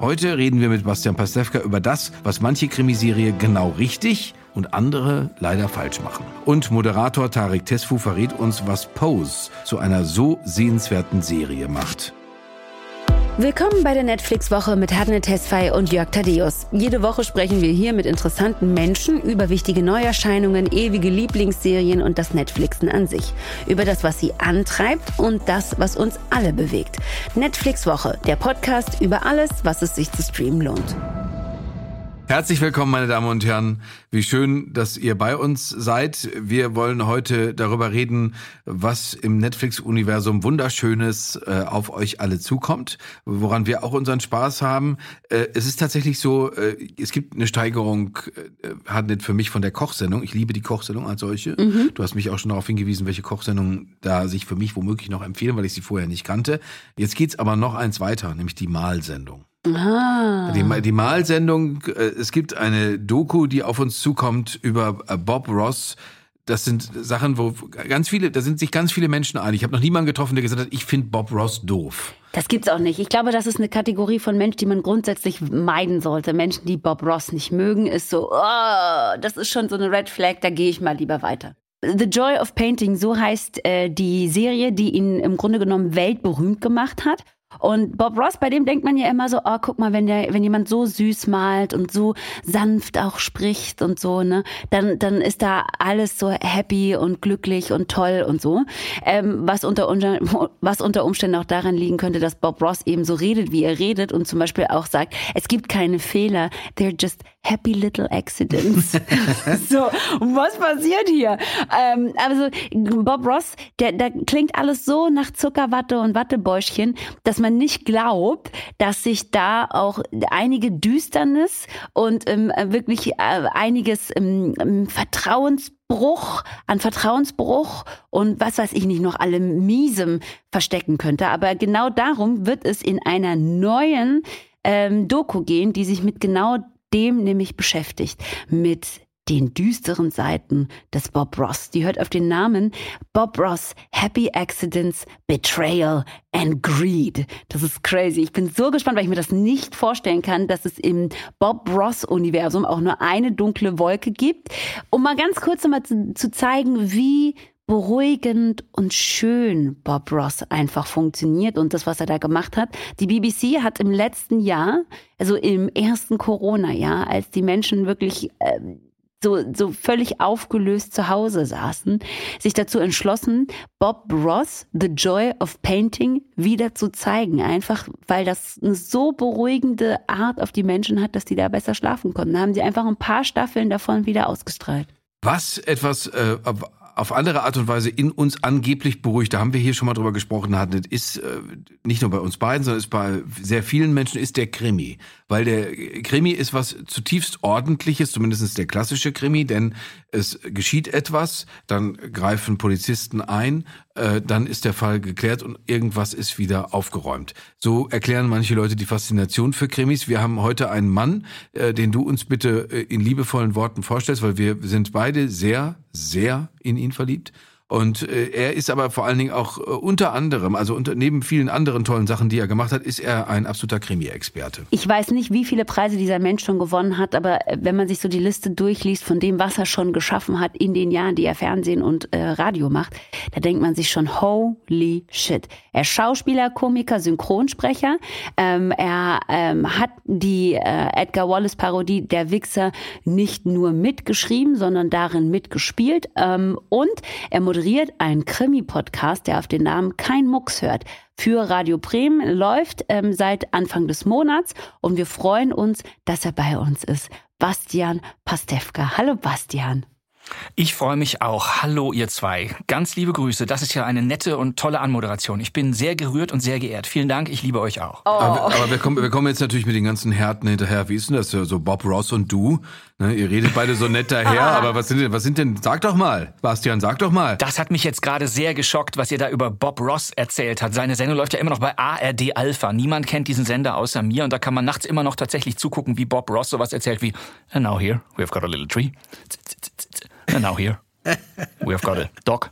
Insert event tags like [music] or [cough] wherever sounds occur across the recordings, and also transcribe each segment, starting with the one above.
Heute reden wir mit Bastian Pastewka über das, was manche Krimiserie genau richtig und andere leider falsch machen. Und Moderator Tarek Tesfu verrät uns, was Pose zu einer so sehenswerten Serie macht. Willkommen bei der Netflix-Woche mit Hadne Tesfay und Jörg Tadeus. Jede Woche sprechen wir hier mit interessanten Menschen über wichtige Neuerscheinungen, ewige Lieblingsserien und das Netflixen an sich. Über das, was sie antreibt und das, was uns alle bewegt. Netflix-Woche, der Podcast über alles, was es sich zu streamen lohnt. Herzlich willkommen, meine Damen und Herren. Wie schön, dass ihr bei uns seid. Wir wollen heute darüber reden, was im Netflix-Universum Wunderschönes äh, auf euch alle zukommt, woran wir auch unseren Spaß haben. Äh, es ist tatsächlich so, äh, es gibt eine Steigerung, äh, hat nicht für mich von der Kochsendung. Ich liebe die Kochsendung als solche. Mhm. Du hast mich auch schon darauf hingewiesen, welche Kochsendungen da sich für mich womöglich noch empfehlen, weil ich sie vorher nicht kannte. Jetzt geht's aber noch eins weiter, nämlich die Malsendung. Ah. Die, die Malsendung, äh, es gibt eine Doku, die auf uns zukommt über äh, Bob Ross. Das sind Sachen, wo ganz viele, da sind sich ganz viele Menschen einig. Ich habe noch niemanden getroffen, der gesagt hat, ich finde Bob Ross doof. Das gibt's auch nicht. Ich glaube, das ist eine Kategorie von Menschen, die man grundsätzlich meiden sollte. Menschen, die Bob Ross nicht mögen, ist so, oh, das ist schon so eine Red Flag, da gehe ich mal lieber weiter. The Joy of Painting, so heißt äh, die Serie, die ihn im Grunde genommen weltberühmt gemacht hat. Und Bob Ross, bei dem denkt man ja immer so, oh, guck mal, wenn der, wenn jemand so süß malt und so sanft auch spricht und so, ne, dann, dann ist da alles so happy und glücklich und toll und so. Ähm, was unter, was unter Umständen auch daran liegen könnte, dass Bob Ross eben so redet, wie er redet und zum Beispiel auch sagt, es gibt keine Fehler, they're just happy little accidents. [laughs] so, was passiert hier? Ähm, also Bob Ross, der, da klingt alles so nach Zuckerwatte und Wattebäuschchen, dass man nicht glaubt, dass sich da auch einige Düsternis und ähm, wirklich äh, einiges ähm, Vertrauensbruch, an Vertrauensbruch und was weiß ich nicht noch alle Miesem verstecken könnte. Aber genau darum wird es in einer neuen ähm, Doku gehen, die sich mit genau dem nämlich beschäftigt, mit den düsteren Seiten des Bob Ross. Die hört auf den Namen Bob Ross, Happy Accidents, Betrayal and Greed. Das ist crazy. Ich bin so gespannt, weil ich mir das nicht vorstellen kann, dass es im Bob Ross-Universum auch nur eine dunkle Wolke gibt. Um mal ganz kurz nochmal zu, zu zeigen, wie beruhigend und schön Bob Ross einfach funktioniert und das, was er da gemacht hat. Die BBC hat im letzten Jahr, also im ersten Corona-Jahr, als die Menschen wirklich äh, so, so völlig aufgelöst zu Hause saßen, sich dazu entschlossen, Bob Ross, The Joy of Painting, wieder zu zeigen. Einfach, weil das eine so beruhigende Art auf die Menschen hat, dass die da besser schlafen konnten. Da haben sie einfach ein paar Staffeln davon wieder ausgestrahlt. Was etwas äh, auf andere Art und Weise in uns angeblich beruhigt, da haben wir hier schon mal drüber gesprochen, hatten, ist äh, nicht nur bei uns beiden, sondern ist bei sehr vielen Menschen, ist der Krimi. Weil der Krimi ist was zutiefst Ordentliches, zumindest der klassische Krimi, denn es geschieht etwas, dann greifen Polizisten ein, äh, dann ist der Fall geklärt und irgendwas ist wieder aufgeräumt. So erklären manche Leute die Faszination für Krimis. Wir haben heute einen Mann, äh, den du uns bitte äh, in liebevollen Worten vorstellst, weil wir sind beide sehr, sehr in ihn verliebt. Und äh, er ist aber vor allen Dingen auch äh, unter anderem, also unter, neben vielen anderen tollen Sachen, die er gemacht hat, ist er ein absoluter Krimi-Experte. Ich weiß nicht, wie viele Preise dieser Mensch schon gewonnen hat, aber äh, wenn man sich so die Liste durchliest von dem, was er schon geschaffen hat in den Jahren, die er Fernsehen und äh, Radio macht, da denkt man sich schon, holy shit. Er ist Schauspieler, Komiker, Synchronsprecher. Ähm, er ähm, hat die äh, Edgar Wallace-Parodie Der Wichser nicht nur mitgeschrieben, sondern darin mitgespielt. Ähm, und er moderiert einen Krimi-Podcast, der auf den Namen Kein Mucks hört. Für Radio Bremen läuft ähm, seit Anfang des Monats und wir freuen uns, dass er bei uns ist. Bastian Pastewka. Hallo Bastian. Ich freue mich auch. Hallo ihr zwei. Ganz liebe Grüße. Das ist ja eine nette und tolle Anmoderation. Ich bin sehr gerührt und sehr geehrt. Vielen Dank. Ich liebe euch auch. Oh. Aber, aber wir, kommen, wir kommen jetzt natürlich mit den ganzen Härten hinterher. Wie ist denn das so Bob Ross und du? Ne, ihr redet beide so nett daher, [laughs] aber was sind denn, was sind denn, sag doch mal, Bastian, sag doch mal. Das hat mich jetzt gerade sehr geschockt, was ihr da über Bob Ross erzählt hat. Seine Sendung läuft ja immer noch bei ARD Alpha. Niemand kennt diesen Sender außer mir und da kann man nachts immer noch tatsächlich zugucken, wie Bob Ross sowas erzählt wie, and now here, we've got a little tree. And now here, we have got a dog.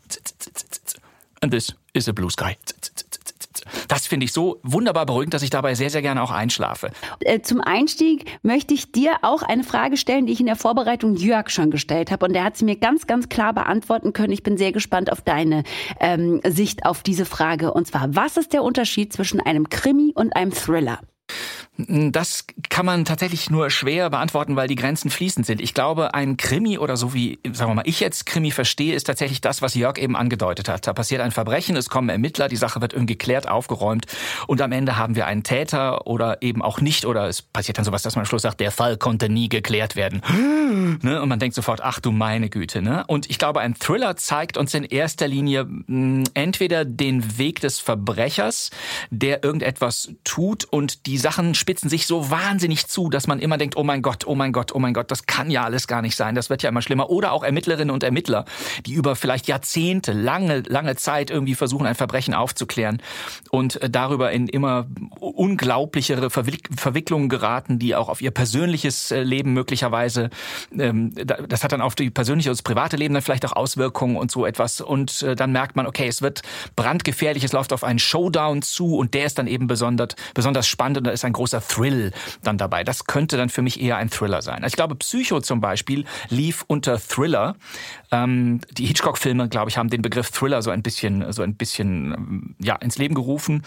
And this is a blue sky. das finde ich so wunderbar beruhigend, dass ich dabei sehr, sehr gerne auch einschlafe. Äh, zum Einstieg möchte ich dir auch eine Frage stellen, die ich in der Vorbereitung Jörg schon gestellt habe. Und der hat sie mir ganz, ganz klar beantworten können. Ich bin sehr gespannt auf deine ähm, Sicht auf diese Frage. Und zwar, was ist der Unterschied zwischen einem Krimi und einem Thriller? Das kann man tatsächlich nur schwer beantworten, weil die Grenzen fließend sind. Ich glaube, ein Krimi oder so wie, sagen wir mal, ich jetzt Krimi verstehe, ist tatsächlich das, was Jörg eben angedeutet hat. Da passiert ein Verbrechen, es kommen Ermittler, die Sache wird irgendwie geklärt, aufgeräumt und am Ende haben wir einen Täter oder eben auch nicht oder es passiert dann sowas, dass man am Schluss sagt, der Fall konnte nie geklärt werden. [gasps] ne? Und man denkt sofort, ach du meine Güte. Ne? Und ich glaube, ein Thriller zeigt uns in erster Linie hm, entweder den Weg des Verbrechers, der irgendetwas tut und die Sachen spitzen sich so wahnsinnig zu, dass man immer denkt, oh mein Gott, oh mein Gott, oh mein Gott, das kann ja alles gar nicht sein, das wird ja immer schlimmer. Oder auch Ermittlerinnen und Ermittler, die über vielleicht Jahrzehnte, lange, lange Zeit irgendwie versuchen, ein Verbrechen aufzuklären und äh, darüber in immer unglaublichere Verwicklungen geraten, die auch auf ihr persönliches äh, Leben möglicherweise, ähm, das hat dann auf die persönliche und das private Leben dann vielleicht auch Auswirkungen und so etwas. Und äh, dann merkt man, okay, es wird brandgefährlich, es läuft auf einen Showdown zu und der ist dann eben besonders, besonders spannend und da ist ein großer Thrill dann dabei. Das könnte dann für mich eher ein Thriller sein. Ich glaube, Psycho zum Beispiel lief unter Thriller. Ähm, die Hitchcock-Filme, glaube ich, haben den Begriff Thriller so ein bisschen, so ein bisschen ähm, ja, ins Leben gerufen.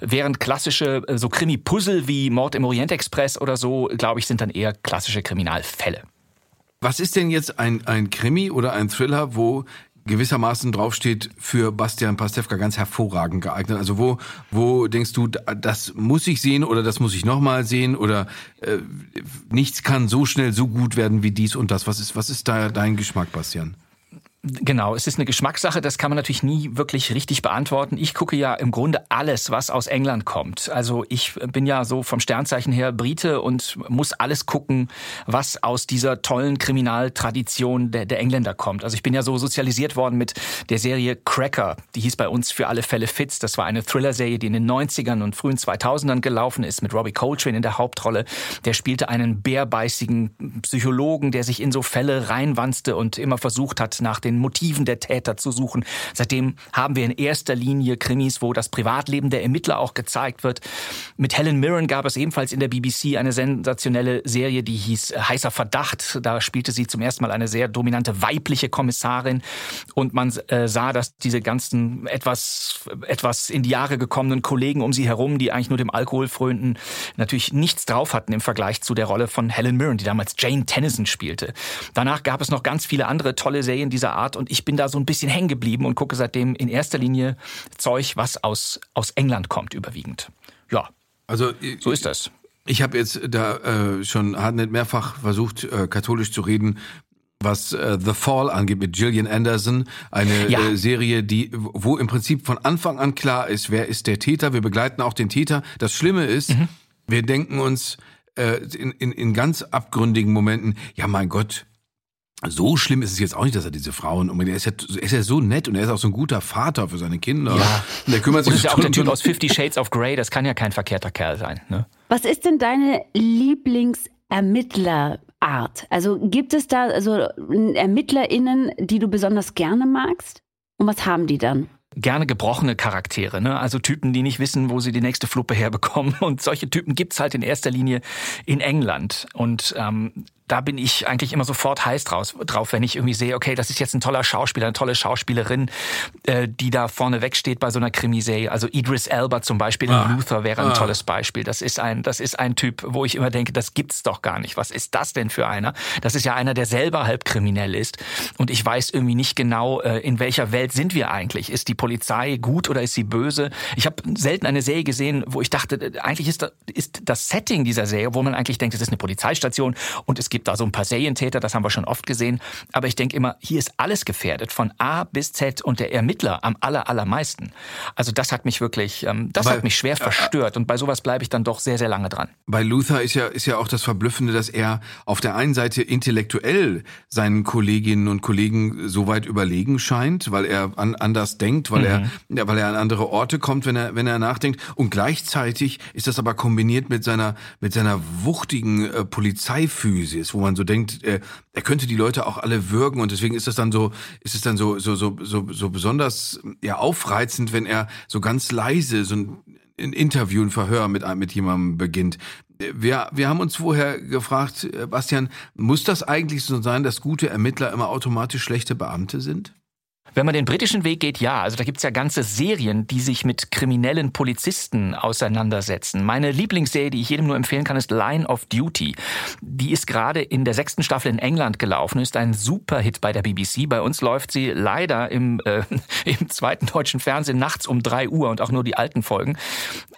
Während klassische äh, so Krimi-Puzzle wie Mord im Orient Express oder so, glaube ich, sind dann eher klassische Kriminalfälle. Was ist denn jetzt ein, ein Krimi oder ein Thriller, wo gewissermaßen draufsteht, für Bastian Pastewka ganz hervorragend geeignet. Also wo, wo denkst du, das muss ich sehen oder das muss ich nochmal sehen oder äh, nichts kann so schnell so gut werden wie dies und das. Was ist, was ist da dein Geschmack, Bastian? Genau, es ist eine Geschmackssache, das kann man natürlich nie wirklich richtig beantworten. Ich gucke ja im Grunde alles, was aus England kommt. Also ich bin ja so vom Sternzeichen her Brite und muss alles gucken, was aus dieser tollen Kriminaltradition der, der Engländer kommt. Also ich bin ja so sozialisiert worden mit der Serie Cracker, die hieß bei uns für alle Fälle Fitz. Das war eine Thriller-Serie, die in den 90ern und frühen 2000ern gelaufen ist, mit Robbie Coltrane in der Hauptrolle. Der spielte einen bärbeißigen Psychologen, der sich in so Fälle reinwanzte und immer versucht hat, nach den den Motiven der Täter zu suchen. Seitdem haben wir in erster Linie Krimis, wo das Privatleben der Ermittler auch gezeigt wird. Mit Helen Mirren gab es ebenfalls in der BBC eine sensationelle Serie, die hieß äh, Heißer Verdacht. Da spielte sie zum ersten Mal eine sehr dominante weibliche Kommissarin und man äh, sah, dass diese ganzen etwas, etwas in die Jahre gekommenen Kollegen um sie herum, die eigentlich nur dem Alkohol frönten, natürlich nichts drauf hatten im Vergleich zu der Rolle von Helen Mirren, die damals Jane Tennyson spielte. Danach gab es noch ganz viele andere tolle Serien dieser Art Art und ich bin da so ein bisschen hängen geblieben und gucke seitdem in erster Linie Zeug, was aus, aus England kommt, überwiegend. Ja. Also, so ist das. Ich habe jetzt da äh, schon hartnett mehrfach versucht, äh, katholisch zu reden, was äh, The Fall angeht mit Gillian Anderson, eine ja. äh, Serie, die wo im Prinzip von Anfang an klar ist, wer ist der Täter. Wir begleiten auch den Täter. Das Schlimme ist, mhm. wir denken uns äh, in, in, in ganz abgründigen Momenten, ja mein Gott, so schlimm ist es jetzt auch nicht, dass er diese Frauen um er ist ja, er ist ja so nett und er ist auch so ein guter Vater für seine Kinder. Ja. Und der kümmert sich und ist ja auch der Typ aus Fifty Shades of Grey, das kann ja kein verkehrter Kerl sein. Ne? Was ist denn deine Lieblingsermittlerart? Also gibt es da also ErmittlerInnen, die du besonders gerne magst? Und was haben die dann? gerne gebrochene Charaktere, ne? also Typen, die nicht wissen, wo sie die nächste Fluppe herbekommen. [laughs] Und solche Typen gibt's halt in erster Linie in England. Und ähm, da bin ich eigentlich immer sofort heiß draus, drauf, wenn ich irgendwie sehe, okay, das ist jetzt ein toller Schauspieler, eine tolle Schauspielerin, äh, die da vorne wegsteht bei so einer Krimiserie. Also Idris Elba zum Beispiel ah. in Luther wäre ein ah. tolles Beispiel. Das ist ein, das ist ein Typ, wo ich immer denke, das gibt's doch gar nicht. Was ist das denn für einer? Das ist ja einer, der selber halb kriminell ist. Und ich weiß irgendwie nicht genau, äh, in welcher Welt sind wir eigentlich? Ist die Polizei gut oder ist sie böse? Ich habe selten eine Serie gesehen, wo ich dachte, äh, eigentlich ist das, ist das Setting dieser Serie, wo man eigentlich denkt, es ist eine Polizeistation und es gibt gibt da so ein paar Serientäter, das haben wir schon oft gesehen. Aber ich denke immer, hier ist alles gefährdet, von A bis Z und der Ermittler am aller, allermeisten. Also das hat mich wirklich, ähm, das Weil, hat mich schwer verstört. Und bei sowas bleibe ich dann doch sehr, sehr lange dran. Bei Luther ist ja, ist ja auch das Verblüffende, dass er auf der einen Seite intellektuell seinen Kolleginnen und Kollegen so weit überlegen scheint, weil er an, anders denkt, weil mhm. er, weil er an andere Orte kommt, wenn er, wenn er nachdenkt. Und gleichzeitig ist das aber kombiniert mit seiner, mit seiner wuchtigen äh, Polizeiphysis ist, wo man so denkt, äh, er könnte die Leute auch alle würgen und deswegen ist es dann so, ist es dann so, so, so, so, so besonders ja aufreizend, wenn er so ganz leise so ein, ein Interview, ein Verhör mit, mit jemandem beginnt. Wir, wir haben uns vorher gefragt, äh, Bastian, muss das eigentlich so sein, dass gute Ermittler immer automatisch schlechte Beamte sind? Wenn man den britischen Weg geht, ja. Also da gibt's ja ganze Serien, die sich mit kriminellen Polizisten auseinandersetzen. Meine Lieblingsserie, die ich jedem nur empfehlen kann, ist Line of Duty. Die ist gerade in der sechsten Staffel in England gelaufen, ist ein Superhit bei der BBC. Bei uns läuft sie leider im, äh, [laughs] im zweiten deutschen Fernsehen nachts um drei Uhr und auch nur die alten Folgen.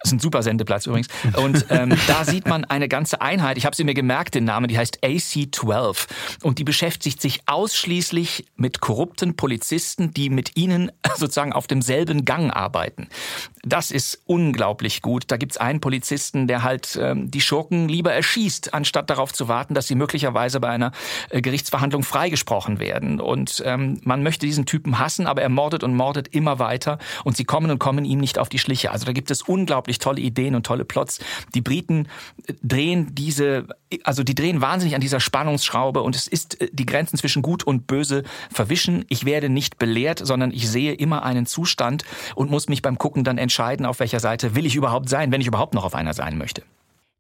Das ist ein super Sendeplatz übrigens. Und ähm, [laughs] da sieht man eine ganze Einheit. Ich habe sie mir gemerkt, den Namen, die heißt AC-12. Und die beschäftigt sich ausschließlich mit korrupten Polizisten Journalisten, die mit ihnen [laughs] sozusagen auf demselben Gang arbeiten. Das ist unglaublich gut. Da gibt's einen Polizisten, der halt ähm, die Schurken lieber erschießt, anstatt darauf zu warten, dass sie möglicherweise bei einer äh, Gerichtsverhandlung freigesprochen werden. Und ähm, man möchte diesen Typen hassen, aber er mordet und mordet immer weiter und sie kommen und kommen ihm nicht auf die Schliche. Also da gibt es unglaublich tolle Ideen und tolle Plots. Die Briten äh, drehen diese, also die drehen wahnsinnig an dieser Spannungsschraube und es ist äh, die Grenzen zwischen gut und böse verwischen. Ich werde nicht belehrt, sondern ich sehe immer einen Zustand und muss mich beim Gucken dann entscheiden, auf welcher Seite will ich überhaupt sein, wenn ich überhaupt noch auf einer sein möchte.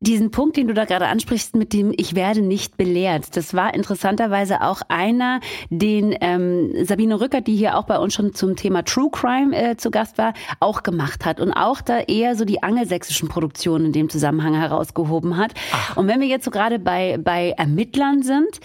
Diesen Punkt, den du da gerade ansprichst, mit dem Ich werde nicht belehrt, das war interessanterweise auch einer, den ähm, Sabine Rückert, die hier auch bei uns schon zum Thema True Crime äh, zu Gast war, auch gemacht hat und auch da eher so die angelsächsischen Produktionen in dem Zusammenhang herausgehoben hat. Ach. Und wenn wir jetzt so gerade bei, bei Ermittlern sind,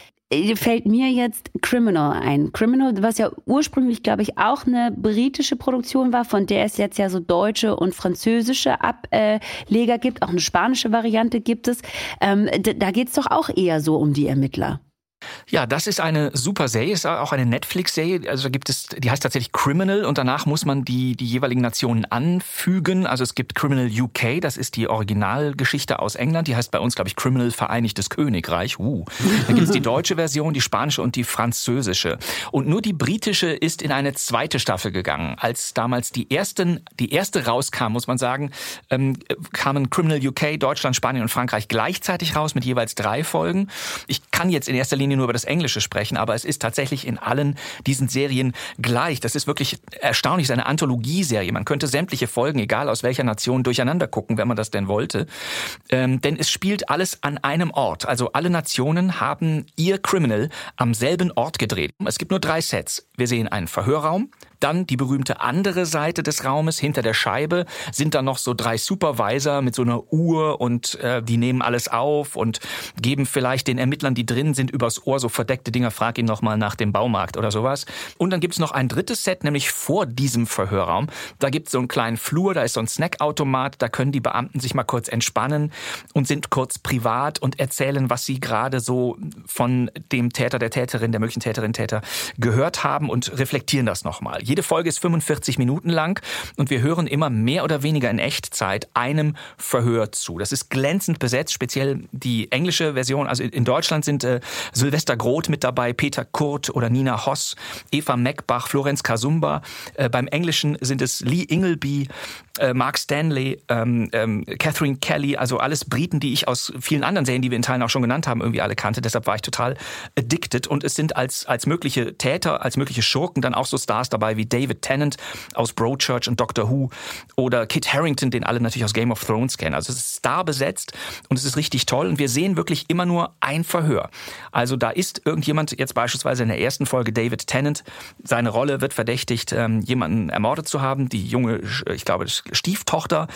fällt mir jetzt Criminal ein. Criminal, was ja ursprünglich, glaube ich, auch eine britische Produktion war, von der es jetzt ja so deutsche und französische Ableger gibt. Auch eine spanische Variante gibt es. Ähm, da geht es doch auch eher so um die Ermittler. Ja, das ist eine super Serie, ist auch eine Netflix-Serie. Also da gibt es, die heißt tatsächlich Criminal und danach muss man die, die jeweiligen Nationen anfügen. Also es gibt Criminal UK, das ist die Originalgeschichte aus England. Die heißt bei uns, glaube ich, Criminal Vereinigtes Königreich. Uh. Da gibt es die deutsche Version, die spanische und die französische. Und nur die britische ist in eine zweite Staffel gegangen. Als damals die ersten, die erste rauskam, muss man sagen, ähm, kamen Criminal UK, Deutschland, Spanien und Frankreich gleichzeitig raus mit jeweils drei Folgen. Ich kann jetzt in erster Linie Linie nur über das Englische sprechen, aber es ist tatsächlich in allen diesen Serien gleich. Das ist wirklich erstaunlich, es ist eine Anthologieserie. Man könnte sämtliche Folgen, egal aus welcher Nation, durcheinander gucken, wenn man das denn wollte. Ähm, denn es spielt alles an einem Ort. Also alle Nationen haben ihr Criminal am selben Ort gedreht. Es gibt nur drei Sets. Wir sehen einen Verhörraum, dann die berühmte andere Seite des Raumes, hinter der Scheibe, sind da noch so drei Supervisor mit so einer Uhr und äh, die nehmen alles auf und geben vielleicht den Ermittlern, die drin sind, übers Ohr so verdeckte Dinger, frag ihn nochmal nach dem Baumarkt oder sowas. Und dann gibt's noch ein drittes Set, nämlich vor diesem Verhörraum. Da gibt's so einen kleinen Flur, da ist so ein Snackautomat, da können die Beamten sich mal kurz entspannen und sind kurz privat und erzählen, was sie gerade so von dem Täter, der Täterin, der möglichen Täterin, Täter gehört haben und reflektieren das nochmal. Jede Folge ist 45 Minuten lang und wir hören immer mehr oder weniger in Echtzeit einem Verhör zu. Das ist glänzend besetzt, speziell die englische Version. Also in Deutschland sind äh, Sylvester Groth mit dabei, Peter Kurt oder Nina Hoss, Eva Meckbach, Florenz Kasumba. Äh, beim Englischen sind es Lee Ingleby, äh, Mark Stanley, ähm, ähm, Catherine Kelly, also alles Briten, die ich aus vielen anderen Serien, die wir in Teilen auch schon genannt haben, irgendwie alle kannte. Deshalb war ich total addicted. Und es sind als, als mögliche Täter, als mögliche Schurken dann auch so Stars dabei wie David Tennant aus Broadchurch und Doctor Who oder Kit Harrington, den alle natürlich aus Game of Thrones kennen. Also es ist star besetzt und es ist richtig toll und wir sehen wirklich immer nur ein Verhör. Also da ist irgendjemand, jetzt beispielsweise in der ersten Folge David Tennant, seine Rolle wird verdächtigt, ähm, jemanden ermordet zu haben, die junge, ich glaube, Stieftochter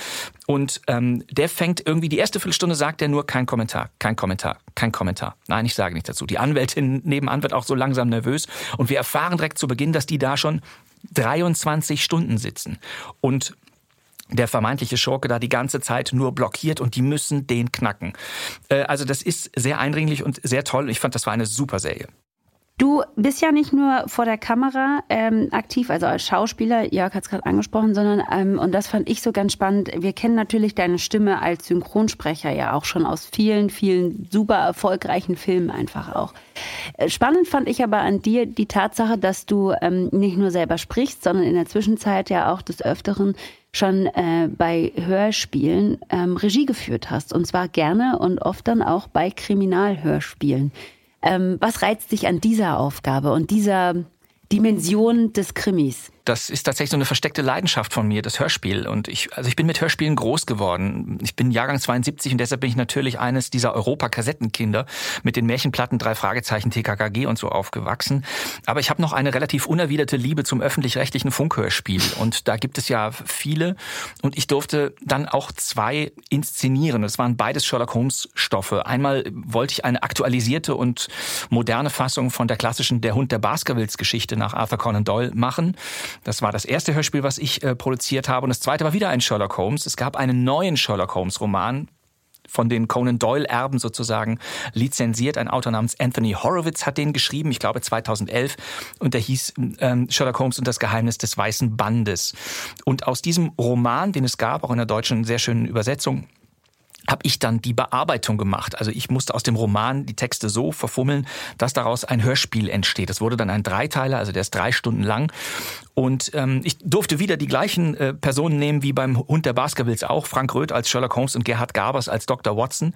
und ähm, der fängt irgendwie, die erste Viertelstunde sagt er nur kein Kommentar, kein Kommentar, kein Kommentar. Nein, ich sage nichts dazu. Die Anwältin nebenan wird auch so langsam nervös und wir erfahren direkt zu Beginn, dass die da schon 23 Stunden sitzen und der vermeintliche Schurke da die ganze Zeit nur blockiert und die müssen den knacken. Äh, also das ist sehr eindringlich und sehr toll. Ich fand, das war eine super Serie. Du bist ja nicht nur vor der Kamera ähm, aktiv, also als Schauspieler, Jörg hat es gerade angesprochen, sondern, ähm, und das fand ich so ganz spannend, wir kennen natürlich deine Stimme als Synchronsprecher ja auch schon aus vielen, vielen super erfolgreichen Filmen einfach auch. Äh, spannend fand ich aber an dir die Tatsache, dass du ähm, nicht nur selber sprichst, sondern in der Zwischenzeit ja auch des Öfteren schon äh, bei Hörspielen ähm, Regie geführt hast. Und zwar gerne und oft dann auch bei Kriminalhörspielen. Ähm, was reizt dich an dieser Aufgabe und dieser Dimension des Krimis? Das ist tatsächlich so eine versteckte Leidenschaft von mir, das Hörspiel. Und ich, also ich bin mit Hörspielen groß geworden. Ich bin Jahrgang 72 und deshalb bin ich natürlich eines dieser Europa-Kassettenkinder mit den Märchenplatten, drei Fragezeichen, TKKG und so aufgewachsen. Aber ich habe noch eine relativ unerwiderte Liebe zum öffentlich-rechtlichen Funkhörspiel. Und da gibt es ja viele. Und ich durfte dann auch zwei inszenieren. Das waren beides Sherlock Holmes-Stoffe. Einmal wollte ich eine aktualisierte und moderne Fassung von der klassischen Der Hund der Baskervilles-Geschichte nach Arthur Conan Doyle machen. Das war das erste Hörspiel, was ich äh, produziert habe. Und das zweite war wieder ein Sherlock Holmes. Es gab einen neuen Sherlock Holmes Roman, von den Conan Doyle-Erben sozusagen lizenziert. Ein Autor namens Anthony Horowitz hat den geschrieben, ich glaube 2011. Und der hieß ähm, Sherlock Holmes und das Geheimnis des Weißen Bandes. Und aus diesem Roman, den es gab, auch in der deutschen sehr schönen Übersetzung, habe ich dann die Bearbeitung gemacht. Also ich musste aus dem Roman die Texte so verfummeln, dass daraus ein Hörspiel entsteht. Es wurde dann ein Dreiteiler, also der ist drei Stunden lang. Und ähm, ich durfte wieder die gleichen äh, Personen nehmen wie beim Hund der Baskervilles auch, Frank Röth als Sherlock Holmes und Gerhard Gabers als Dr. Watson.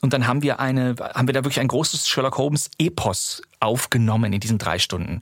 Und dann haben wir eine, haben wir da wirklich ein großes Sherlock Holmes Epos aufgenommen in diesen drei Stunden.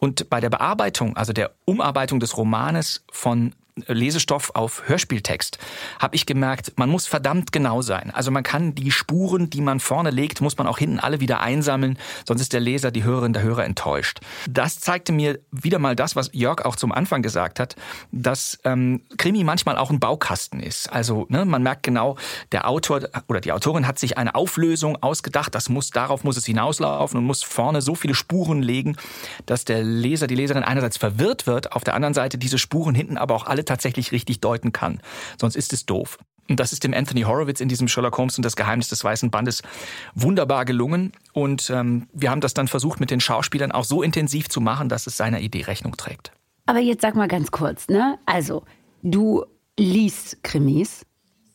Und bei der Bearbeitung, also der Umarbeitung des Romanes von Lesestoff auf Hörspieltext, habe ich gemerkt, man muss verdammt genau sein. Also man kann die Spuren, die man vorne legt, muss man auch hinten alle wieder einsammeln, sonst ist der Leser, die Hörerin, der Hörer enttäuscht. Das zeigte mir wieder mal das, was Jörg auch zum Anfang gesagt hat, dass ähm, Krimi manchmal auch ein Baukasten ist. Also ne, man merkt genau, der Autor oder die Autorin hat sich eine Auflösung ausgedacht, das muss, darauf muss es hinauslaufen und muss vorne so viele Spuren legen, dass der Leser, die Leserin einerseits verwirrt wird, auf der anderen Seite diese Spuren hinten aber auch alle tatsächlich richtig deuten kann. Sonst ist es doof. Und das ist dem Anthony Horowitz in diesem Sherlock Holmes und das Geheimnis des Weißen Bandes wunderbar gelungen. Und ähm, wir haben das dann versucht, mit den Schauspielern auch so intensiv zu machen, dass es seiner Idee Rechnung trägt. Aber jetzt sag mal ganz kurz, ne? Also, du liest Krimis,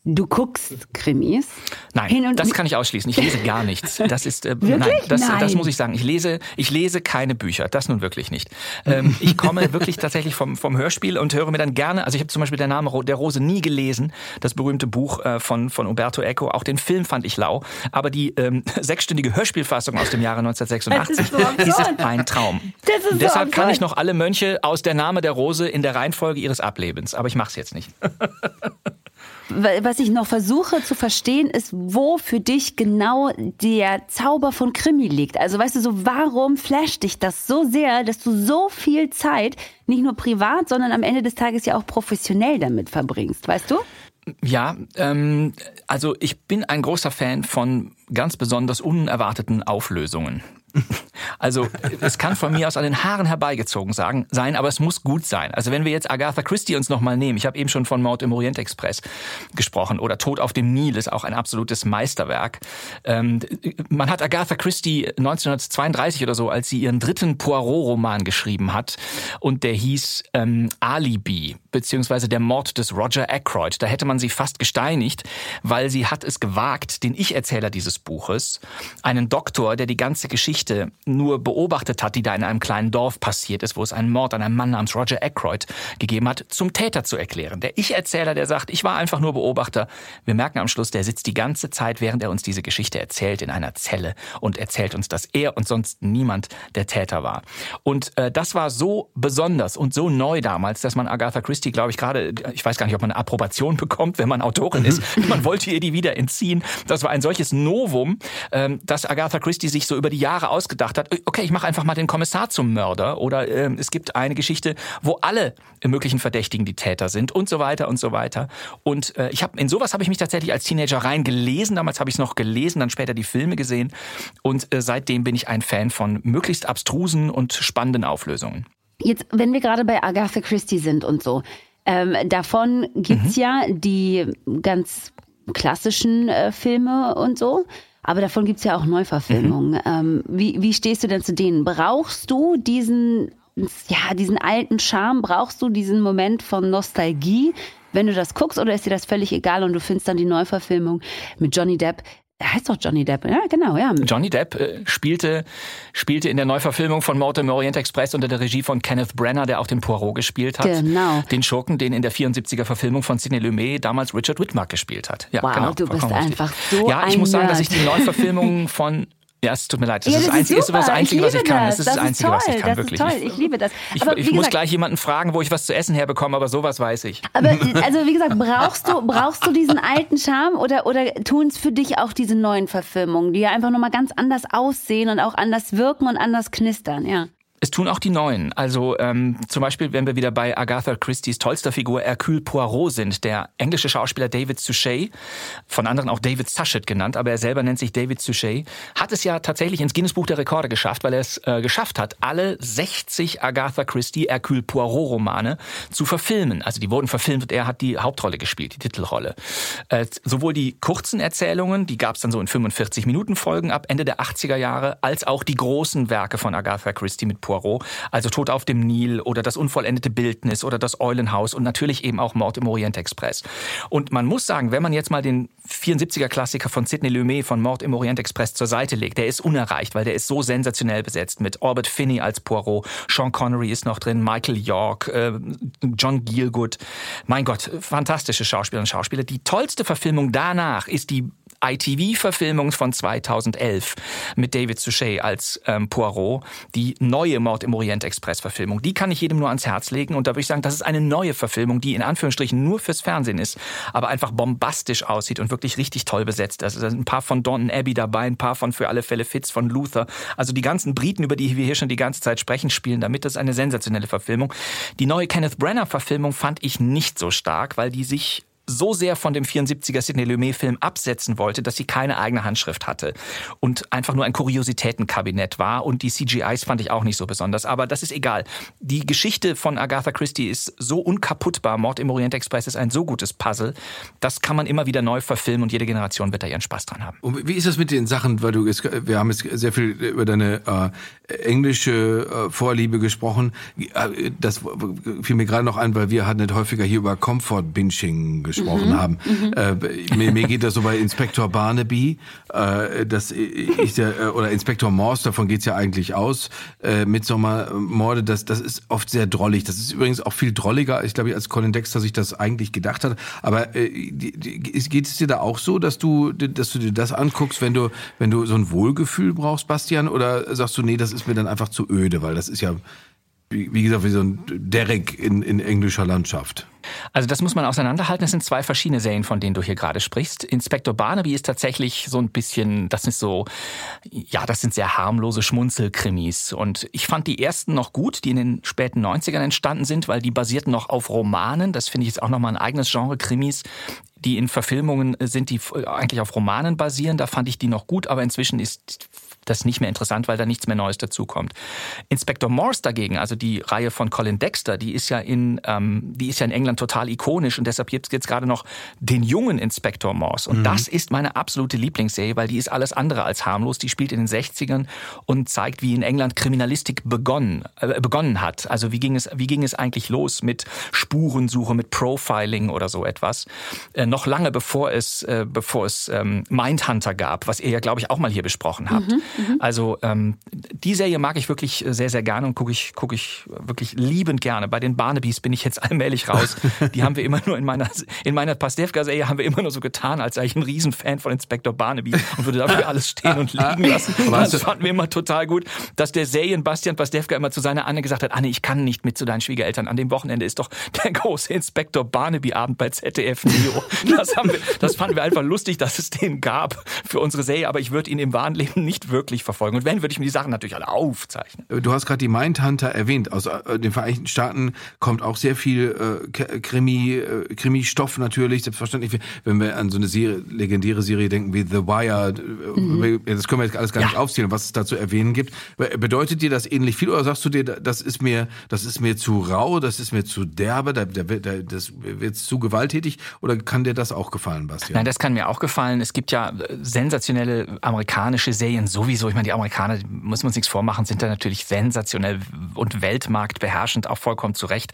Du guckst Krimis? Nein, das kann ich ausschließen. Ich lese gar nichts. [laughs] Das ist äh, nein, das, nein. das muss ich sagen. Ich lese, ich lese keine Bücher. Das nun wirklich nicht. Ähm, ich komme [laughs] wirklich tatsächlich vom, vom Hörspiel und höre mir dann gerne. Also ich habe zum Beispiel der Name der Rose nie gelesen, das berühmte Buch äh, von von Umberto Eco. Auch den Film fand ich lau, aber die ähm, [laughs] sechsstündige Hörspielfassung aus dem Jahre 1986 ist, so ist ein Traum. Das ist Deshalb so kann ich noch alle Mönche aus der Name der Rose in der Reihenfolge ihres Ablebens. Aber ich mache es jetzt nicht. Was ich noch versuche zu verstehen, ist, wo für dich genau der Zauber von Krimi liegt. Also weißt du, so warum flasht dich das so sehr, dass du so viel Zeit, nicht nur privat, sondern am Ende des Tages ja auch professionell damit verbringst, weißt du? Ja, ähm, also ich bin ein großer Fan von ganz besonders unerwarteten Auflösungen. [laughs] Also es kann von mir aus an den Haaren herbeigezogen sagen, sein, aber es muss gut sein. Also wenn wir jetzt Agatha Christie uns nochmal nehmen, ich habe eben schon von Mord im Orient Express gesprochen oder Tod auf dem Nil ist auch ein absolutes Meisterwerk. Ähm, man hat Agatha Christie 1932 oder so, als sie ihren dritten Poirot-Roman geschrieben hat und der hieß ähm, Alibi beziehungsweise der Mord des Roger Ackroyd. Da hätte man sie fast gesteinigt, weil sie hat es gewagt, den Ich-Erzähler dieses Buches, einen Doktor, der die ganze Geschichte nur beobachtet hat, die da in einem kleinen Dorf passiert ist, wo es einen Mord an einem Mann namens Roger Ackroyd gegeben hat, zum Täter zu erklären. Der Ich-Erzähler, der sagt, ich war einfach nur Beobachter. Wir merken am Schluss, der sitzt die ganze Zeit, während er uns diese Geschichte erzählt, in einer Zelle und erzählt uns, dass er und sonst niemand der Täter war. Und äh, das war so besonders und so neu damals, dass man Agatha Christie glaube ich, gerade, ich weiß gar nicht, ob man eine Approbation bekommt, wenn man Autorin ist. Man wollte ihr die wieder entziehen. Das war ein solches Novum, ähm, dass Agatha Christie sich so über die Jahre ausgedacht hat, okay, ich mache einfach mal den Kommissar zum Mörder oder ähm, es gibt eine Geschichte, wo alle möglichen Verdächtigen die Täter sind und so weiter und so weiter. Und äh, ich habe in sowas habe ich mich tatsächlich als Teenager reingelesen. Damals habe ich es noch gelesen, dann später die Filme gesehen und äh, seitdem bin ich ein Fan von möglichst abstrusen und spannenden Auflösungen. Jetzt, wenn wir gerade bei Agatha Christie sind und so, ähm, davon gibt's mhm. ja die ganz klassischen äh, Filme und so. Aber davon gibt's ja auch Neuverfilmungen. Mhm. Ähm, wie, wie stehst du denn zu denen? Brauchst du diesen, ja, diesen alten Charme? Brauchst du diesen Moment von Nostalgie, wenn du das guckst? Oder ist dir das völlig egal und du findest dann die Neuverfilmung mit Johnny Depp er heißt doch Johnny Depp, ja, genau, ja. Johnny Depp äh, spielte, spielte in der Neuverfilmung von Mord im Orient Express unter der Regie von Kenneth Brenner, der auch den Poirot gespielt hat. Genau. Den Schurken, den in der 74er Verfilmung von Sidney Lumet damals Richard Whitmark gespielt hat. Ja, wow, genau, du bist richtig. einfach so Ja, ich muss sagen, dass ich die Neuverfilmung [laughs] von Ja, es tut mir leid. Das Ja, ist das, das ist Einzige, ist super. das Einzige Ich was ich kann. das. Das ist das, Das ist Einzige, was ich toll. kann, Das ist wirklich. toll. Ich liebe das. Ich, Aber ich wie muss gleich jemanden fragen, wo ich was zu essen herbekomme, aber sowas weiß ich. Aber also wie gesagt, brauchst du, [laughs] brauchst du diesen alten Charme oder, oder tun es für dich auch diese neuen Verfilmungen, die ja einfach nochmal ganz anders aussehen und auch anders wirken und anders knistern, ja. Es tun auch die Neuen. Also ähm, zum Beispiel, wenn wir wieder bei Agatha Christie's tollster Figur Hercule Poirot sind, der englische Schauspieler David Suchet, von anderen auch David Suchet genannt, aber er selber nennt sich David Suchet, hat es ja tatsächlich ins Guinness Buch der Rekorde geschafft, weil er es äh, geschafft hat, alle 60 Agatha Christie Hercule Poirot Romane zu verfilmen. Also die wurden verfilmt und er hat die Hauptrolle gespielt, die Titelrolle. Äh, sowohl die kurzen Erzählungen, die gab es dann so in 45 Minuten Folgen ab Ende der 80er Jahre, als auch die großen Werke von Agatha Christie mit Poirot, also Tod auf dem Nil oder das unvollendete Bildnis oder das Eulenhaus und natürlich eben auch Mord im Orient Express. Und man muss sagen, wenn man jetzt mal den 74er Klassiker von Sidney Lumet von Mord im Orient Express zur Seite legt, der ist unerreicht, weil der ist so sensationell besetzt mit Albert Finney als Poirot, Sean Connery ist noch drin, Michael York, äh, John Gielgud. Mein Gott, fantastische Schauspieler und Schauspieler. Die tollste Verfilmung danach ist die ITV-Verfilmung von 2011 mit David Suchet als ähm, Poirot, die neue Mord im Orient Express-Verfilmung. Die kann ich jedem nur ans Herz legen und da würde ich sagen, das ist eine neue Verfilmung, die in Anführungsstrichen nur fürs Fernsehen ist, aber einfach bombastisch aussieht und wirklich richtig toll besetzt. Also da sind ein paar von Downton Abbey dabei, ein paar von Für alle Fälle Fitz von Luther. Also die ganzen Briten, über die wir hier schon die ganze Zeit sprechen, spielen damit. Das ist eine sensationelle Verfilmung. Die neue Kenneth Branagh-Verfilmung fand ich nicht so stark, weil die sich so sehr von dem 74er Sidney Lumet-Film absetzen wollte, dass sie keine eigene Handschrift hatte und einfach nur ein Kuriositätenkabinett war. Und die CGIs fand ich auch nicht so besonders. Aber das ist egal. Die Geschichte von Agatha Christie ist so unkaputtbar. Mord im Orient Express ist ein so gutes Puzzle. Das kann man immer wieder neu verfilmen und jede Generation wird da ihren Spaß dran haben. Und wie ist das mit den Sachen, weil du jetzt, wir haben jetzt sehr viel über deine äh, englische äh, Vorliebe gesprochen. Äh, Das fiel mir gerade noch ein, weil wir hatten häufiger hier über Comfort-Binging gesprochen haben. Äh, mir, mir geht das so bei Inspektor Barnaby, äh, das ist ja, äh, oder Inspektor Morse, davon geht's ja eigentlich aus, äh, Midsommar-Morde, das, das ist oft sehr drollig. Das ist übrigens auch viel drolliger, ich glaube, als Colin Dexter sich das eigentlich gedacht hat. Aber äh, geht es dir da auch so, dass du, dass du dir das anguckst, wenn du, wenn du so ein Wohlgefühl brauchst, Bastian? Oder sagst du, nee, das ist mir dann einfach zu öde, weil das ist ja, wie, wie gesagt, wie so ein Derrick in, in englischer Landschaft. Also das muss man auseinanderhalten. Es sind zwei verschiedene Serien, von denen du hier gerade sprichst. Inspektor Barnaby ist tatsächlich so ein bisschen, das ist so, ja, das sind sehr harmlose Schmunzelkrimis. Und ich fand die ersten noch gut, die in den späten 90ern entstanden sind, weil die basierten noch auf Romanen. Das finde ich jetzt auch nochmal ein eigenes Genre Krimis die in Verfilmungen sind, die eigentlich auf Romanen basieren. Da fand ich die noch gut, aber inzwischen ist das nicht mehr interessant, weil da nichts mehr Neues dazukommt. Inspector Morse dagegen, also die Reihe von Colin Dexter, die ist ja in, ähm, die ist ja in England total ikonisch und deshalb gibt es jetzt gerade noch den jungen Inspector Morse. Und mhm. das ist meine absolute Lieblingsserie, weil die ist alles andere als harmlos. Die spielt in den 60ern und zeigt, wie in England Kriminalistik begonnen, äh, begonnen hat. Also wie ging es, wie ging es eigentlich los mit Spurensuche, mit Profiling oder so etwas. Äh, noch lange bevor es, äh, bevor es ähm, Mindhunter gab, was ihr ja, glaube ich, auch mal hier besprochen habt. Mhm. Also ähm, die Serie mag ich wirklich sehr, sehr gerne und gucke ich, guck ich wirklich liebend gerne. Bei den Barnabys bin ich jetzt [laughs] allmählich raus. Die haben wir immer nur in meiner, in meiner Pastewka-Serie haben wir immer nur so getan, als sei ich ein Riesenfan von Inspektor Barnaby und würde dafür alles stehen und liegen [laughs] lassen. Das fanden wir immer total gut, dass der Serien Bastian Pastewka immer zu seiner Anne gesagt hat, Anne, ich kann nicht mit zu deinen Schwiegereltern. An dem Wochenende ist doch der große Inspektor Barnaby-Abend bei ZDF Neo. Das, haben wir, das fanden wir einfach lustig, dass es den gab für unsere Serie, aber ich würde ihn im wahren Leben nicht wirklich wirklich verfolgen. Und wenn, würde ich mir die Sachen natürlich alle aufzeichnen. Du hast gerade die Mindhunter erwähnt. Aus äh, den Vereinigten Staaten kommt auch sehr viel äh, Krimi, äh, Krimi-Stoff natürlich. Selbstverständlich, wenn wir an so eine Serie, legendäre Serie denken wie The Wire, mhm. das können wir jetzt alles gar ja. nicht aufzählen, was es da zu erwähnen gibt. Bedeutet dir das ähnlich viel oder sagst du dir, das ist mir, das ist mir zu rau, das ist mir zu derbe, da, da, da, das wird zu gewalttätig? Oder kann dir das auch gefallen, Bastian? Nein, das kann mir auch gefallen. Es gibt ja sensationelle amerikanische Serien sowieso sowieso. Ich meine, die Amerikaner, muss man uns nichts vormachen, sind da natürlich sensationell und Weltmarkt beherrschend, auch vollkommen zu Recht,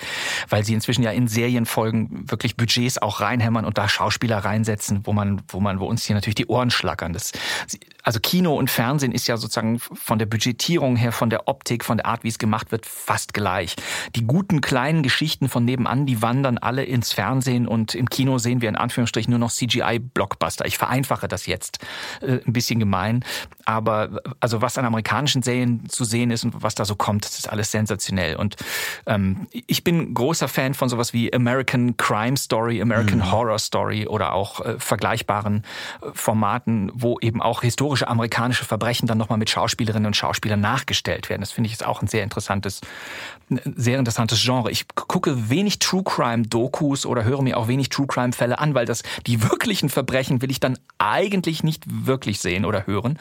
weil sie inzwischen ja in Serienfolgen wirklich Budgets auch reinhämmern und da Schauspieler reinsetzen, wo man, wo man, wo uns hier natürlich die Ohren schlackern. Das, also Kino und Fernsehen ist ja sozusagen von der Budgetierung her, von der Optik, von der Art, wie es gemacht wird, fast gleich. Die guten kleinen Geschichten von nebenan, die wandern alle ins Fernsehen und im Kino sehen wir in Anführungsstrichen nur noch CGI-Blockbuster. Ich vereinfache das jetzt äh, ein bisschen gemein, aber also was an amerikanischen Serien zu sehen ist und was da so kommt, das ist alles sensationell. Und ähm, ich bin großer Fan von sowas wie American Crime Story, American mhm. Horror Story oder auch äh, vergleichbaren äh, Formaten, wo eben auch historische amerikanische Verbrechen dann nochmal mit Schauspielerinnen und Schauspielern nachgestellt werden. Das finde ich ist auch ein sehr interessantes, sehr interessantes Genre. Ich gucke wenig True Crime Dokus oder höre mir auch wenig True Crime Fälle an, weil das die wirklichen Verbrechen will ich dann eigentlich nicht wirklich sehen oder hören.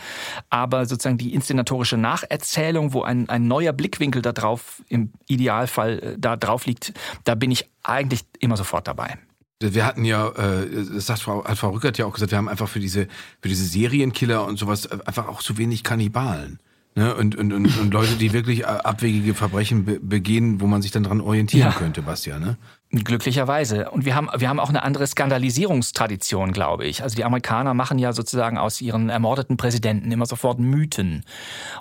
Aber sozusagen die inszenatorische Nacherzählung, wo ein, ein neuer Blickwinkel da drauf im Idealfall äh, da drauf liegt, da bin ich eigentlich immer sofort dabei. Wir hatten ja, äh, das sagt Frau, hat Frau Rückert ja auch gesagt, wir haben einfach für diese, für diese Serienkiller und sowas einfach auch zu wenig Kannibalen. Ne? Und, und, und, und Leute, die wirklich abwegige Verbrechen be begehen, wo man sich dann dran orientieren ja. könnte, Bastian, ne? Glücklicherweise. Und wir haben, wir haben auch eine andere Skandalisierungstradition, glaube ich. Also die Amerikaner machen ja sozusagen aus ihren ermordeten Präsidenten immer sofort Mythen.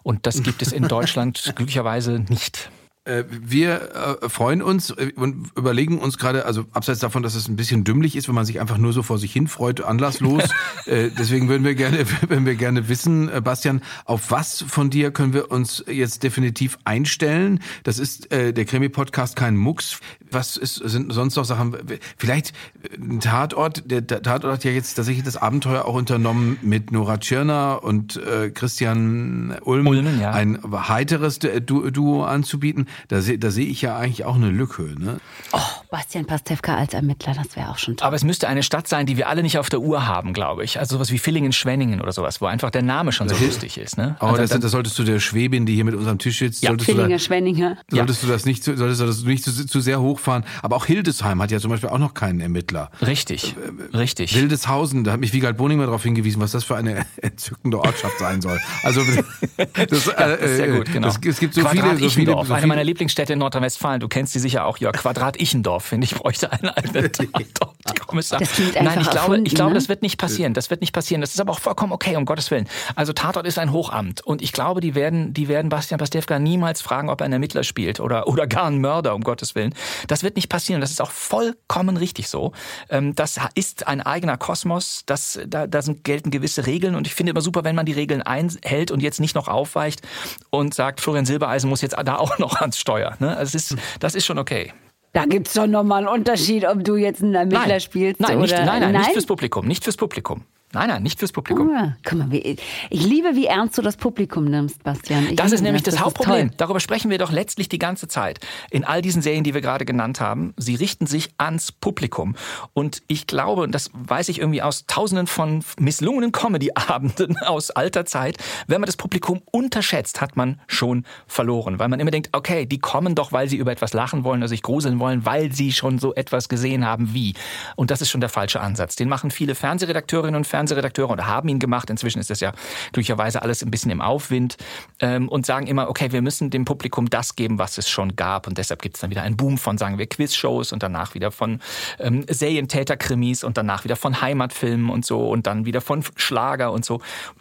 Und das gibt es in [laughs] Deutschland glücklicherweise nicht. Äh, wir äh, freuen uns äh, und überlegen uns gerade, also abseits davon, dass es ein bisschen dümmlich ist, wenn man sich einfach nur so vor sich hin freut, anlasslos. [laughs] deswegen würden wir gerne, [laughs] würden wir gerne wissen, Bastian, auf was von dir können wir uns jetzt definitiv einstellen? Das ist der Krimi-Podcast kein Mucks. Was ist, sind sonst noch Sachen? Vielleicht ein Tatort. Der Tatort hat ja jetzt tatsächlich das Abenteuer auch unternommen mit Nora Tschirner und Christian Ulm, Ulmen, ja. ein heiteres Duo anzubieten. Da sehe da seh ich ja eigentlich auch eine Lücke. Ne? Oh, Bastian Pastewka als Ermittler, das wäre auch schon toll. Aber es müsste eine Stadt sein, die wir alle nicht auf der Uhr haben, glaube ich. Also sowas wie Villingen-Schwenningen oder sowas, wo einfach der Name schon so ja. lustig ist. Ne? Aber also das, das, solltest du der Schwäbin, die hier mit unserem Tisch sitzt, ja. solltest, Villinger, Schwenninger. solltest ja. du das nicht, solltest du das nicht zu, zu, sehr hochfahren. Aber auch Hildesheim hat ja zum Beispiel auch noch keinen Ermittler. Richtig, äh, äh richtig. Wildeshausen, da hat mich Wiegald Boning mal darauf hingewiesen, was das für eine [laughs] entzückende Ortschaft sein soll. Also [laughs] das, ja, das ist sehr äh, gut, genau. Das, es gibt so viele, so viele, so viele, eine meiner Lieblingsstädte in Nordrhein Nordrhein-Westfalen, du kennst die sicher auch, Jörg, Quadrat Ichendorf, finde ich, bräuchte einen eigenen [laughs] Tatort-Kommissar. Nein, ich glaube, ich glaube, ne? das wird nicht passieren. Das wird nicht passieren. Das ist aber auch vollkommen okay, um Gottes Willen. Also Tatort ist ein Hochamt und ich glaube, die werden, die werden Bastian Pastewka niemals fragen, ob er einen Ermittler spielt oder, oder gar einen Mörder, um Gottes Willen. Das wird nicht passieren. Das ist auch vollkommen richtig so. Ähm, das ist ein eigener Kosmos. Das, da, da sind, gelten gewisse Regeln und ich finde immer super, wenn man die Regeln einhält und jetzt nicht noch aufweicht und sagt, Florian Silbereisen muss jetzt da auch noch ans Steuer. Ne? Also es ist, das ist schon okay. Da gibt es doch nochmal einen Unterschied, ob du jetzt einen Ermittler nein, spielst nein, oder... Nicht, nein, nein, nein, nicht fürs Publikum, nicht fürs Publikum. Nein, nein, nicht fürs Publikum. Ah, guck mal, wie, ich liebe, wie ernst du das Publikum nimmst, Bastian. Ich das ist nämlich das, das Hauptproblem. Darüber sprechen wir doch letztlich die ganze Zeit. In all diesen Serien, die wir gerade genannt haben, sie richten sich ans Publikum. Und ich glaube, und das weiß ich irgendwie aus tausenden von misslungenen Comedy-Abenden [laughs] aus alter Zeit, wenn man das Publikum unterschätzt, hat man schon verloren. Weil man immer denkt, okay, die kommen doch, weil sie über etwas lachen wollen oder sich gruseln wollen, weil sie schon so etwas gesehen haben wie. Und das ist schon der falsche Ansatz. Den machen viele Fernsehredakteurinnen und Fernsehredakteure Fernsehredakteure oder haben ihn gemacht. Inzwischen ist das ja glücklicherweise alles ein bisschen im Aufwind ähm, und sagen immer, okay, wir müssen dem Publikum das geben, was es schon gab. Und deshalb gibt es dann wieder einen Boom von, sagen wir, Quizshows und danach wieder von ähm, Serientäterkrimis und danach wieder von Heimatfilmen und so und dann wieder von Schlager und so.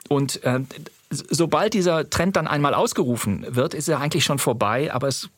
Und äh, sobald dieser Trend dann einmal ausgerufen wird, ist er eigentlich schon vorbei, aber es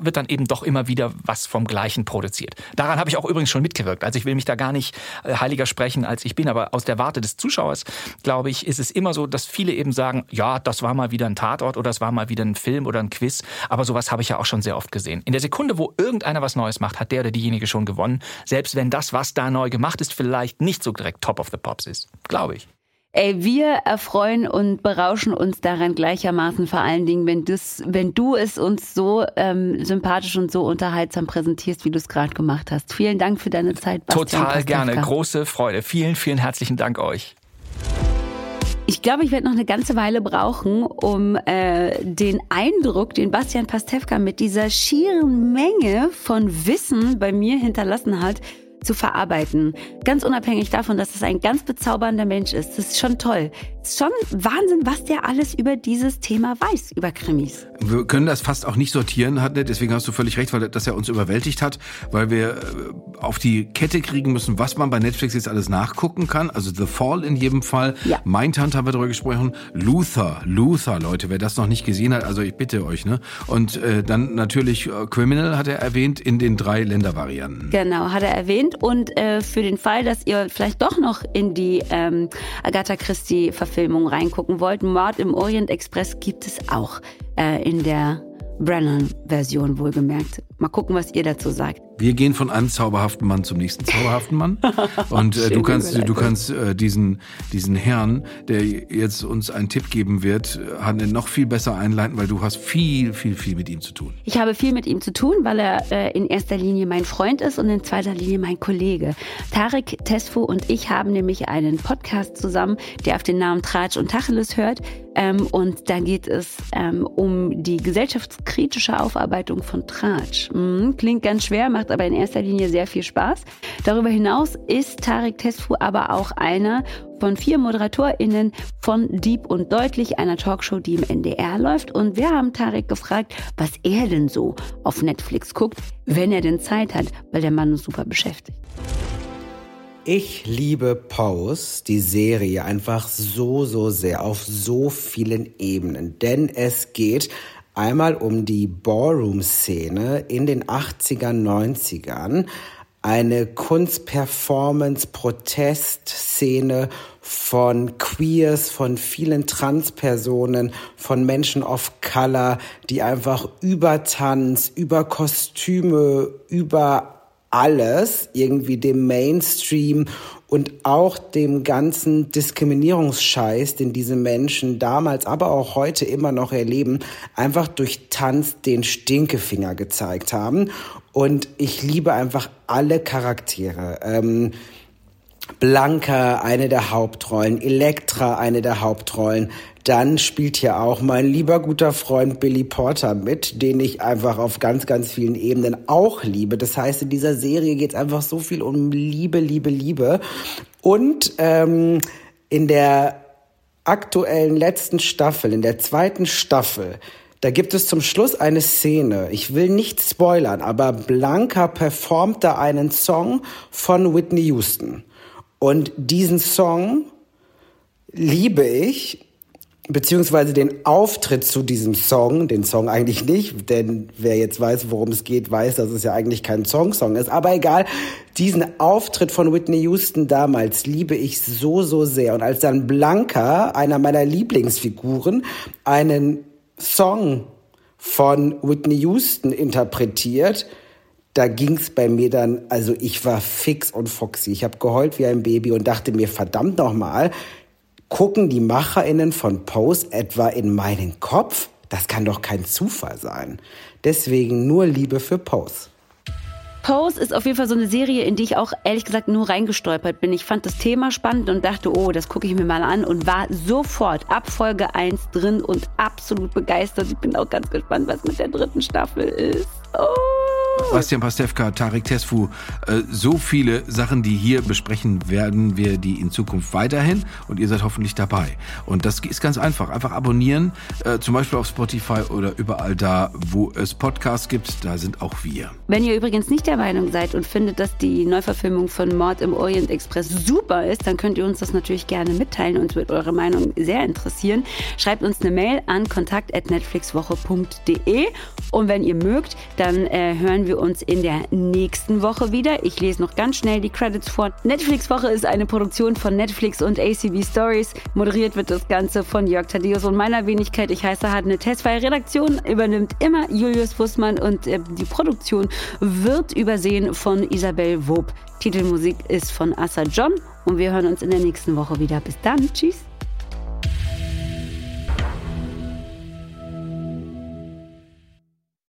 wird dann eben doch immer wieder was vom Gleichen produziert. Daran habe ich auch übrigens schon mitgewirkt. Also ich will mich da gar nicht äh, heiliger sprechen, als ich bin, aber aus der Warte des Zuschauers, glaube ich, ist es immer so, dass viele eben sagen, ja, das war mal wieder ein Tatort oder das war mal wieder ein Film oder ein Quiz, aber sowas habe ich ja auch schon sehr oft gesehen. In der Sekunde, wo irgendeiner was Neues macht, hat der oder diejenige schon gewonnen, selbst wenn das, was da neu gemacht ist, vielleicht nicht so direkt Top of the Pops ist, glaube ich. Ey, wir erfreuen und berauschen uns daran gleichermaßen, vor allen Dingen, wenn, das, wenn du es uns so ähm, sympathisch und so unterhaltsam präsentierst, wie du es gerade gemacht hast. Vielen Dank für deine Zeit, Bastian Total gerne, große Freude. Vielen, vielen herzlichen Dank euch. Ich glaube, ich werde noch eine ganze Weile brauchen, um äh, den Eindruck, den Bastian Pastewka mit dieser schieren Menge von Wissen bei mir hinterlassen hat, zu verarbeiten. Ganz unabhängig davon, dass es ein ganz bezaubernder Mensch ist. Das ist schon toll. Schon Wahnsinn, was der alles über dieses Thema weiß, über Krimis. Wir können das fast auch nicht sortieren, Hadne, deswegen hast du völlig recht, weil das ja uns überwältigt hat, weil wir äh, auf die Kette kriegen müssen, was man bei Netflix jetzt alles nachgucken kann. Also The Fall in jedem Fall. Ja. Mindhunt haben wir darüber gesprochen. Luther, Luther, Leute, wer das noch nicht gesehen hat, also ich bitte euch, ne? Und äh, dann natürlich äh, Criminal hat er erwähnt in den drei Ländervarianten. Genau, hat er erwähnt. Und äh, für den Fall, dass ihr vielleicht doch noch in die ähm, Agatha Christie-Verfilmung reingucken wollt, Mord im Orient Express gibt es auch äh, in der Brennan-Version wohlgemerkt. Mal gucken, was ihr dazu sagt. Wir gehen von einem zauberhaften Mann zum nächsten zauberhaften Mann. [laughs] Und äh, du kannst, du kannst äh, diesen, diesen Herrn, der jetzt uns einen Tipp geben wird, Hanne, noch viel besser einleiten, weil du hast viel, viel, viel mit ihm zu tun. Ich habe viel mit ihm zu tun, weil er äh, in erster Linie mein Freund ist und in zweiter Linie mein Kollege. Tarek Tesfu und ich haben nämlich einen Podcast zusammen, der auf den Namen Tratsch und Tacheles hört. Ähm, und da geht es ähm, um die gesellschaftskritische Aufarbeitung von Tratsch. Mhm, klingt ganz schwer, macht aber in erster Linie sehr viel Spaß. Darüber hinaus ist Tarek Tesfu aber auch einer von vier ModeratorInnen von Deep und Deutlich, einer Talkshow, die im NDR läuft. Und wir haben Tarek gefragt, was er denn so auf Netflix guckt, wenn er denn Zeit hat, weil der Mann ist super beschäftigt. Ich liebe Pose, die Serie, einfach so, so sehr auf so vielen Ebenen. Denn es geht einmal um die Ballroom-Szene in den 80ern, 90ern. Eine Kunst-Performance-Protest-Szene von Queers, von vielen Transpersonen, von Menschen of Color, die einfach über Tanz, über Kostüme, über alles irgendwie dem Mainstream und auch dem ganzen Diskriminierungsscheiß, den diese Menschen damals, aber auch heute immer noch erleben, einfach durch Tanz den Stinkefinger gezeigt haben. Und ich liebe einfach alle Charaktere. Ähm, Blanca, eine der Hauptrollen, Elektra, eine der Hauptrollen, dann spielt hier auch mein lieber guter Freund Billy Porter mit, den ich einfach auf ganz, ganz vielen Ebenen auch liebe. Das heißt, in dieser Serie geht es einfach so viel um Liebe, Liebe, Liebe. Und ähm, in der aktuellen letzten Staffel, in der zweiten Staffel, da gibt es zum Schluss eine Szene. Ich will nicht spoilern, aber Blanca performt da einen Song von Whitney Houston. Und diesen Song liebe ich beziehungsweise den Auftritt zu diesem Song, den Song eigentlich nicht, denn wer jetzt weiß, worum es geht, weiß, dass es ja eigentlich kein Song-Song ist. Aber egal, diesen Auftritt von Whitney Houston damals liebe ich so, so sehr. Und als dann Blanca, einer meiner Lieblingsfiguren, einen Song von Whitney Houston interpretiert, da ging's bei mir dann, also ich war fix und foxy. Ich habe geheult wie ein Baby und dachte mir, verdammt nochmal, Gucken die MacherInnen von Pose etwa in meinen Kopf? Das kann doch kein Zufall sein. Deswegen nur Liebe für Pose. Pose ist auf jeden Fall so eine Serie, in die ich auch ehrlich gesagt nur reingestolpert bin. Ich fand das Thema spannend und dachte, oh, das gucke ich mir mal an und war sofort ab Folge 1 drin und absolut begeistert. Ich bin auch ganz gespannt, was mit der dritten Staffel ist. Oh. Bastian Pastewka, Tarek Tesfu, äh, so viele Sachen, die hier besprechen werden wir die in Zukunft weiterhin und ihr seid hoffentlich dabei. Und das ist ganz einfach. Einfach abonnieren, äh, zum Beispiel auf Spotify oder überall da, wo es Podcasts gibt, da sind auch wir. Wenn ihr übrigens nicht der Meinung seid und findet, dass die Neuverfilmung von Mord im Orient Express super ist, dann könnt ihr uns das natürlich gerne mitteilen. Uns wird eure Meinung sehr interessieren. Schreibt uns eine Mail an kontakt.netflixwoche.de und wenn ihr mögt, dann äh, hören wir uns in der nächsten Woche wieder. Ich lese noch ganz schnell die Credits vor. Netflix Woche ist eine Produktion von Netflix und ACB Stories. Moderiert wird das Ganze von Jörg Thaddeus und meiner Wenigkeit. Ich heiße Hadne Testfreie Redaktion übernimmt immer Julius Bussmann und äh, die Produktion wird übersehen von Isabel Wob. Titelmusik ist von Assa John und wir hören uns in der nächsten Woche wieder. Bis dann. Tschüss.